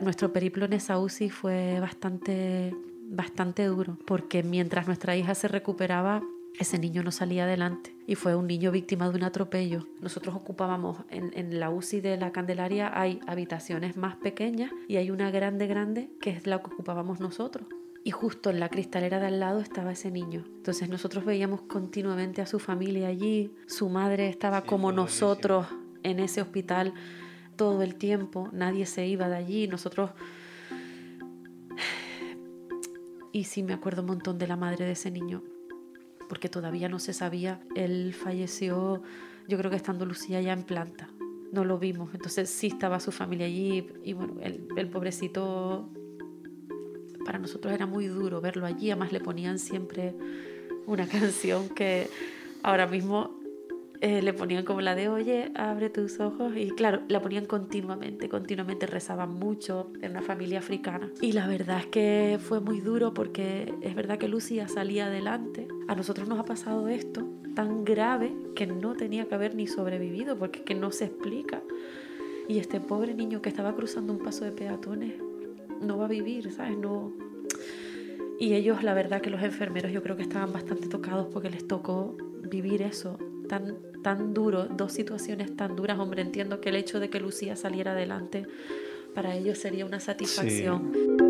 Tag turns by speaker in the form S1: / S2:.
S1: nuestro periplo en esa UCI fue bastante, bastante duro, porque mientras nuestra hija se recuperaba, ese niño no salía adelante y fue un niño víctima de un atropello. Nosotros ocupábamos en, en, la UCI de la Candelaria hay habitaciones más pequeñas y hay una grande grande que es la que ocupábamos nosotros. Y justo en la cristalera de al lado estaba ese niño. Entonces nosotros veíamos continuamente a su familia allí, su madre estaba como nosotros en ese hospital todo el tiempo, nadie se iba de allí, nosotros... Y sí me acuerdo un montón de la madre de ese niño, porque todavía no se sabía. Él falleció, yo creo que estando Lucía ya en planta. No lo vimos, entonces sí estaba su familia allí y bueno, el, el pobrecito para nosotros era muy duro verlo allí, además le ponían siempre una canción que ahora mismo eh, le ponían como la de oye, abre tus ojos y claro, la ponían continuamente, continuamente rezaban mucho en una familia africana. Y la verdad es que fue muy duro porque es verdad que Lucía salía adelante. A nosotros nos ha pasado esto tan grave que no tenía que haber ni sobrevivido porque es que no se explica. Y este pobre niño que estaba cruzando un paso de peatones no va a vivir, ¿sabes? No... Y ellos, la verdad que los enfermeros yo creo que estaban bastante tocados porque les tocó vivir eso tan, tan duro, dos situaciones tan duras. Hombre, entiendo que el hecho de que Lucía saliera adelante para ellos sería una satisfacción.
S2: Sí.